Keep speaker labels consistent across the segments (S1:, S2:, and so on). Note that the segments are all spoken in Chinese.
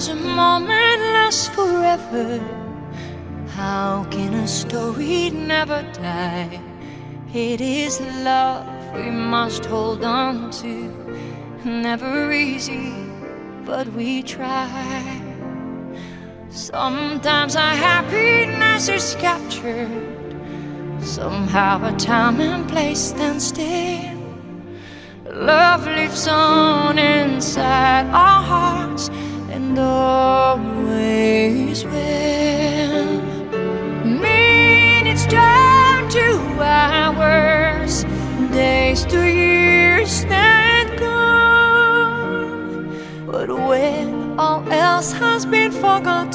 S1: does a moment last forever? How can a story never die? It is love we must hold on to. Never easy, but we try. Sometimes our happiness is captured. Somehow a time and place stand still. Love lives on inside our hearts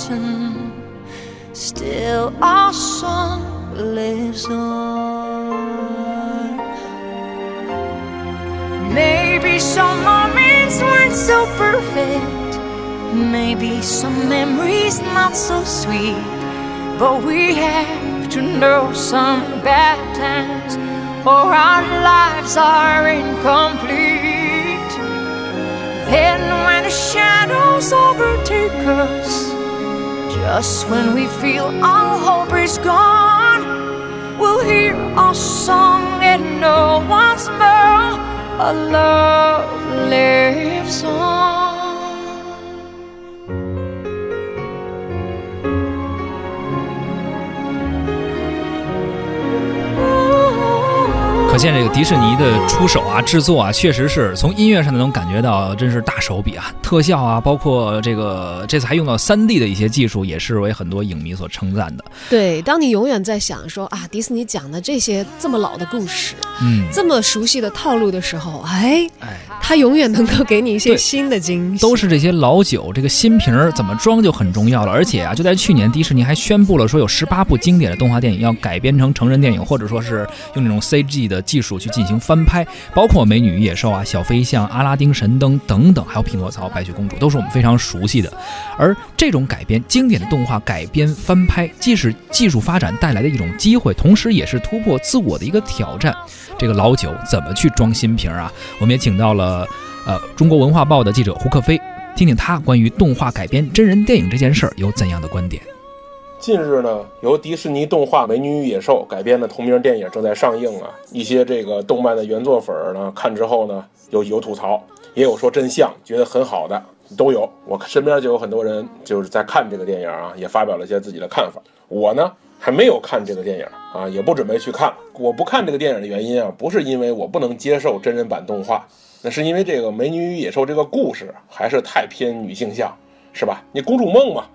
S1: forgotten, still our song lives on. Maybe some moments weren't so perfect. Maybe some memories not so sweet. But we have to know some bad times, or our lives are incomplete. Then, when the shadows overtake us, just when we feel all hope is gone, we'll hear our song and know once more a love lives on.
S2: 可见这个迪士尼的出手啊、制作啊，确实是从音乐上能感觉到，真是大手笔啊！特效啊，包括这个这次还用到三 D 的一些技术，也是为很多影迷所称赞的。
S3: 对，当你永远在想说啊，迪士尼讲的这些这么老的故事，
S2: 嗯，
S3: 这么熟悉的套路的时候，哎，
S2: 哎，
S3: 它永远能够给你一些新的惊喜。
S2: 都是这些老酒，这个新瓶儿怎么装就很重要了。而且啊，就在去年，迪士尼还宣布了说，有十八部经典的动画电影要改编成成人电影，或者说是用那种 CG 的技术去进行翻拍，包括《美女与野兽》啊、《小飞象》、《阿拉丁神灯》等等，还有《匹诺曹》、《白雪公主》，都是我们非常熟悉的。而这种改编经典的动画改编翻拍，既是技术发展带来的一种机会，同时也是突破自我的一个挑战。这个老酒怎么去装新瓶儿啊？我们也请到了呃中国文化报的记者胡克飞，听听他关于动画改编真人电影这件事儿有怎样的观点。
S4: 近日呢，由迪士尼动画《美女与野兽》改编的同名电影正在上映啊。一些这个动漫的原作粉呢，看之后呢，有有吐槽，也有说真像，觉得很好的，都有。我身边就有很多人就是在看这个电影啊，也发表了一些自己的看法。我呢还没有看这个电影啊，也不准备去看。我不看这个电影的原因啊，不是因为我不能接受真人版动画，那是因为这个《美女与野兽》这个故事还是太偏女性向，是吧？你公主梦嘛。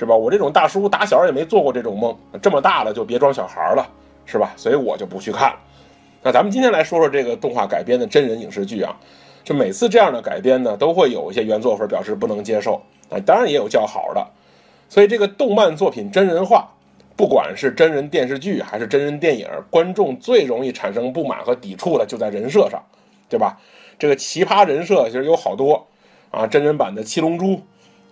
S4: 是吧？我这种大叔打小也没做过这种梦，这么大了就别装小孩了，是吧？所以我就不去看了。那咱们今天来说说这个动画改编的真人影视剧啊，就每次这样的改编呢，都会有一些原作粉表示不能接受，啊，当然也有较好的。所以这个动漫作品真人化，不管是真人电视剧还是真人电影，观众最容易产生不满和抵触的就在人设上，对吧？这个奇葩人设其实有好多啊，真人版的七龙珠。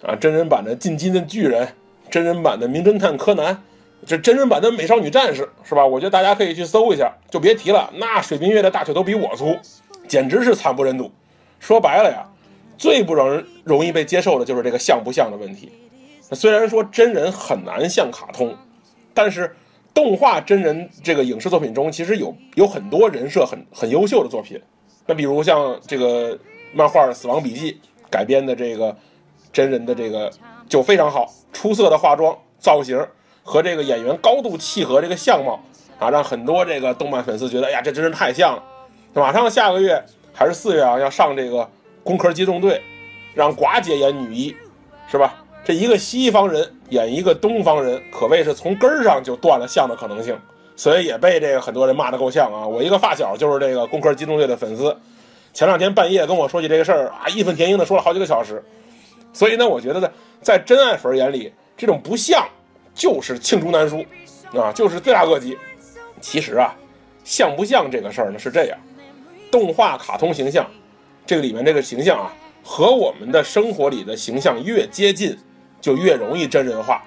S4: 啊，真人版的进击的巨人，真人版的名侦探柯南，这真人版的美少女战士，是吧？我觉得大家可以去搜一下，就别提了。那水冰月的大腿都比我粗，简直是惨不忍睹。说白了呀，最不让人容易被接受的就是这个像不像的问题。虽然说真人很难像卡通，但是动画真人这个影视作品中，其实有有很多人设很很优秀的作品。那比如像这个漫画《死亡笔记》改编的这个。真人的这个就非常好，出色的化妆造型和这个演员高度契合，这个相貌啊，让很多这个动漫粉丝觉得，哎呀，这真是太像了。马上下个月还是四月啊，要上这个《工科机动队》，让寡姐演女一，是吧？这一个西方人演一个东方人，可谓是从根儿上就断了像的可能性，所以也被这个很多人骂得够呛啊。我一个发小就是这个《工科机动队》的粉丝，前两天半夜跟我说起这个事儿啊，义愤填膺的说了好几个小时。所以呢，我觉得呢，在真爱粉眼里，这种不像就是罄竹难书，啊，就是罪大恶极。其实啊，像不像这个事儿呢是这样，动画卡通形象，这个里面这个形象啊，和我们的生活里的形象越接近，就越容易真人化。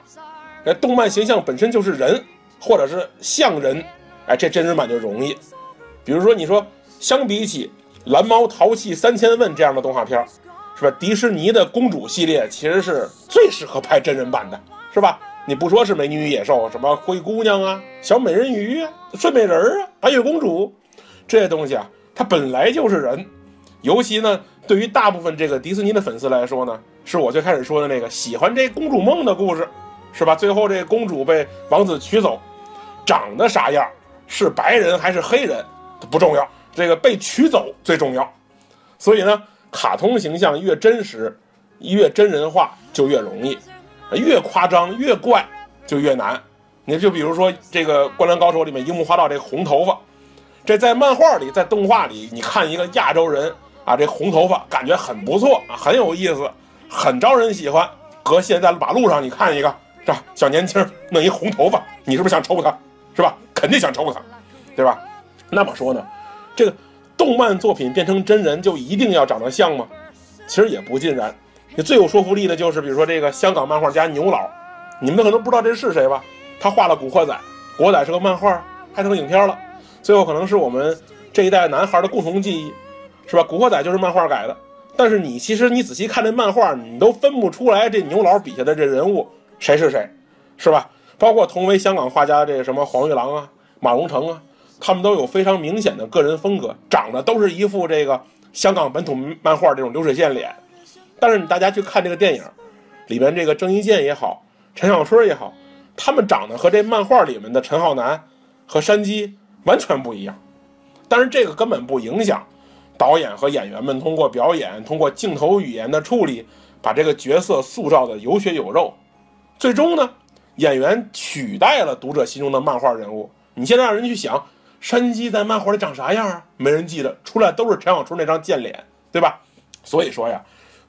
S4: 那动漫形象本身就是人，或者是像人，哎，这真人版就容易。比如说，你说相比起《蓝猫淘气三千问》这样的动画片。是吧？迪士尼的公主系列其实是最适合拍真人版的，是吧？你不说是美女与野兽，什么灰姑娘啊、小美人鱼啊、睡美人啊、白雪公主这些东西啊，它本来就是人。尤其呢，对于大部分这个迪士尼的粉丝来说呢，是我最开始说的那个喜欢这公主梦的故事，是吧？最后这公主被王子娶走，长得啥样，是白人还是黑人不重要，这个被取走最重要。所以呢，卡通形象越真实，越真人化就越容易，越夸张越怪就越难。你就比如说这个《灌篮高手》里面樱木花道这红头发，这在漫画里，在动画里，你看一个亚洲人啊，这红头发感觉很不错啊，很有意思，很招人喜欢。搁现在马路上你看一个，是吧？小年轻弄一红头发，你是不是想抽他？是吧？肯定想抽他，对吧？那么说呢，这个。动漫作品变成真人就一定要长得像吗？其实也不尽然。你最有说服力的就是，比如说这个香港漫画家牛老，你们可能不知道这是谁吧？他画了《古惑仔》，《古惑仔》是个漫画，拍成影片了，最后可能是我们这一代男孩的共同记忆，是吧？《古惑仔》就是漫画改的，但是你其实你仔细看这漫画，你都分不出来这牛老笔下的这人物谁是谁，是吧？包括同为香港画家这个什么黄玉郎啊、马荣成啊。他们都有非常明显的个人风格，长得都是一副这个香港本土漫画这种流水线脸。但是你大家去看这个电影，里面这个郑伊健也好，陈小春也好，他们长得和这漫画里面的陈浩南和山鸡完全不一样。但是这个根本不影响导演和演员们通过表演、通过镜头语言的处理，把这个角色塑造的有血有肉。最终呢，演员取代了读者心中的漫画人物。你现在让人去想。山鸡在漫画里长啥样啊？没人记得，出来都是陈小春那张贱脸，对吧？所以说呀，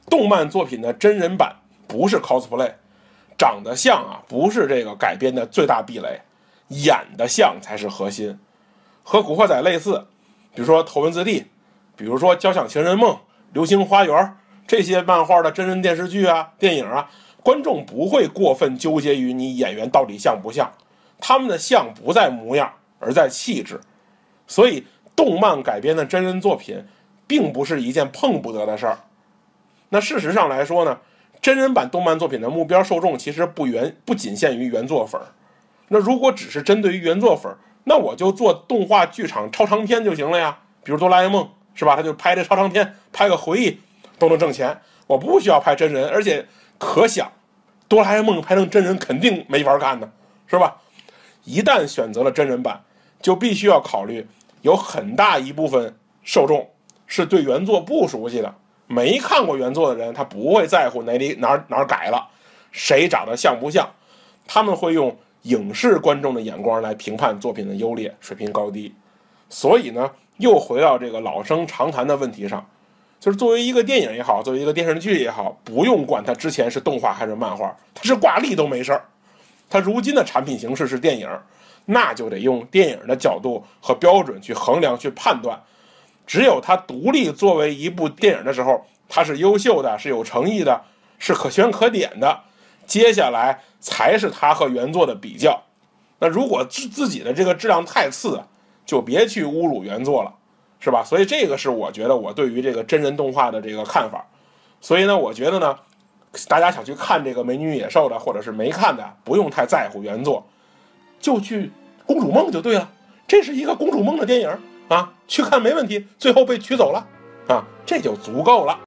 S4: 动漫作品的真人版不是 cosplay，长得像啊，不是这个改编的最大壁垒，演的像才是核心。和古惑仔类似，比如说头文字 D，比如说交响情人梦、流星花园这些漫画的真人电视剧啊、电影啊，观众不会过分纠结于你演员到底像不像，他们的像不在模样。而在气质，所以动漫改编的真人作品，并不是一件碰不得的事儿。那事实上来说呢，真人版动漫作品的目标受众其实不原不仅限于原作粉儿。那如果只是针对于原作粉儿，那我就做动画剧场超长片就行了呀。比如哆啦 A 梦是吧？他就拍这超长片，拍个回忆都能挣钱。我不需要拍真人，而且可想，哆啦 A 梦拍成真人肯定没法看的，是吧？一旦选择了真人版。就必须要考虑，有很大一部分受众是对原作不熟悉的，没看过原作的人，他不会在乎哪里哪哪改了，谁长得像不像，他们会用影视观众的眼光来评判作品的优劣、水平高低。所以呢，又回到这个老生常谈的问题上，就是作为一个电影也好，作为一个电视剧也好，不用管它之前是动画还是漫画，它是挂历都没事儿，它如今的产品形式是电影。那就得用电影的角度和标准去衡量、去判断。只有它独立作为一部电影的时候，它是优秀的、是有诚意的、是可圈可点的。接下来才是它和原作的比较。那如果自自己的这个质量太次，就别去侮辱原作了，是吧？所以这个是我觉得我对于这个真人动画的这个看法。所以呢，我觉得呢，大家想去看这个《美女与野兽》的，或者是没看的，不用太在乎原作。就去公主梦就对了，这是一个公主梦的电影啊，去看没问题。最后被取走了啊，这就足够了。